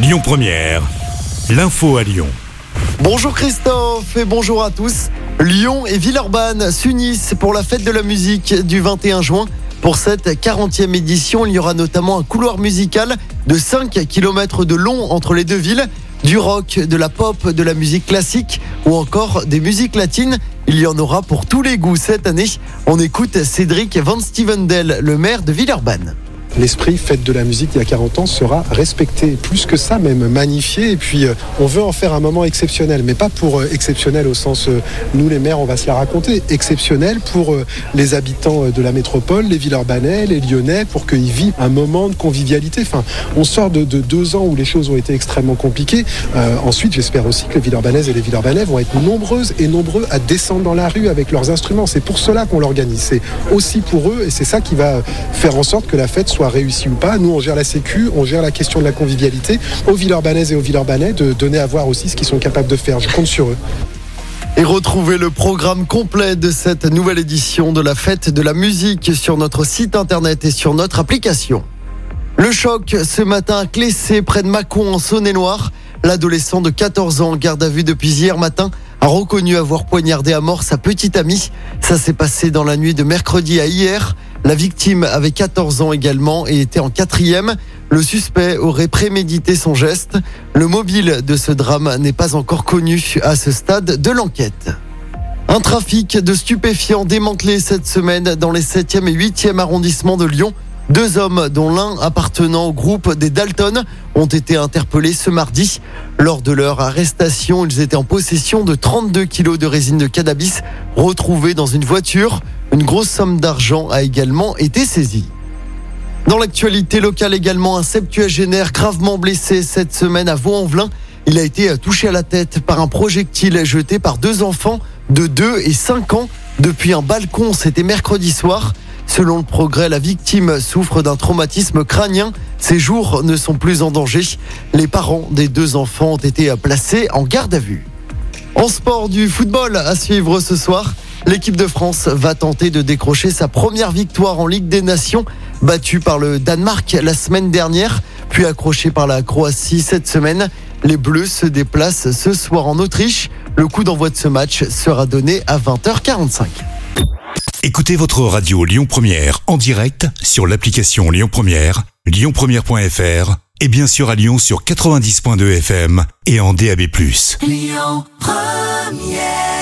Lyon Première, l'info à Lyon. Bonjour Christophe et bonjour à tous. Lyon et Villeurbanne s'unissent pour la fête de la musique du 21 juin. Pour cette 40e édition, il y aura notamment un couloir musical de 5 km de long entre les deux villes, du rock, de la pop, de la musique classique ou encore des musiques latines. Il y en aura pour tous les goûts cette année. On écoute Cédric Van Stevendel, le maire de Villeurbanne l'esprit fête de la musique il y a 40 ans sera respecté, plus que ça même magnifié. Et puis euh, on veut en faire un moment exceptionnel, mais pas pour euh, exceptionnel au sens euh, nous les maires on va se la raconter, exceptionnel pour les habitants de la métropole, les Villeurbanais, les Lyonnais, pour qu'ils vivent un moment de convivialité. Enfin, on sort de, deux ans où les choses ont été extrêmement compliquées. ensuite, j'espère aussi que les Villeurbanaises et les Villeurbanais vont être nombreuses et nombreux à descendre dans la rue avec leurs instruments. C'est pour cela qu'on l'organise. C'est aussi pour eux et c'est ça qui va faire en sorte que la fête réussi ou pas. Nous, on gère la sécu, on gère la question de la convivialité. Aux Villeurbanaises et aux Villeurbanais de donner à voir aussi ce qu'ils sont capables de faire. Je compte sur eux. Et retrouvez le programme complet de cette nouvelle édition de la fête de la musique sur notre site internet et sur notre application. Le choc ce matin à Clessé, près de Mâcon, en Saône-et-Loire. L'adolescent de 14 ans, garde à vue depuis hier matin, a reconnu avoir poignardé à mort sa petite amie. Ça s'est passé dans la nuit de mercredi à hier. La victime avait 14 ans également et était en quatrième. Le suspect aurait prémédité son geste. Le mobile de ce drame n'est pas encore connu à ce stade de l'enquête. Un trafic de stupéfiants démantelé cette semaine dans les 7e et 8e arrondissements de Lyon. Deux hommes, dont l'un appartenant au groupe des Dalton, ont été interpellés ce mardi. Lors de leur arrestation, ils étaient en possession de 32 kilos de résine de cannabis retrouvée dans une voiture. Une grosse somme d'argent a également été saisie. Dans l'actualité locale également, un septuagénaire gravement blessé cette semaine à Vaux-en-Velin. Il a été touché à la tête par un projectile jeté par deux enfants de 2 et 5 ans depuis un balcon. C'était mercredi soir. Selon le progrès, la victime souffre d'un traumatisme crânien. Ses jours ne sont plus en danger. Les parents des deux enfants ont été placés en garde à vue. En sport du football à suivre ce soir, l'équipe de France va tenter de décrocher sa première victoire en Ligue des Nations, battue par le Danemark la semaine dernière, puis accrochée par la Croatie cette semaine. Les Bleus se déplacent ce soir en Autriche. Le coup d'envoi de ce match sera donné à 20h45. Écoutez votre radio Lyon Première en direct sur l'application Lyon Première, lyonpremiere.fr et bien sûr à Lyon sur 90.2 FM et en DAB+. Lyon Première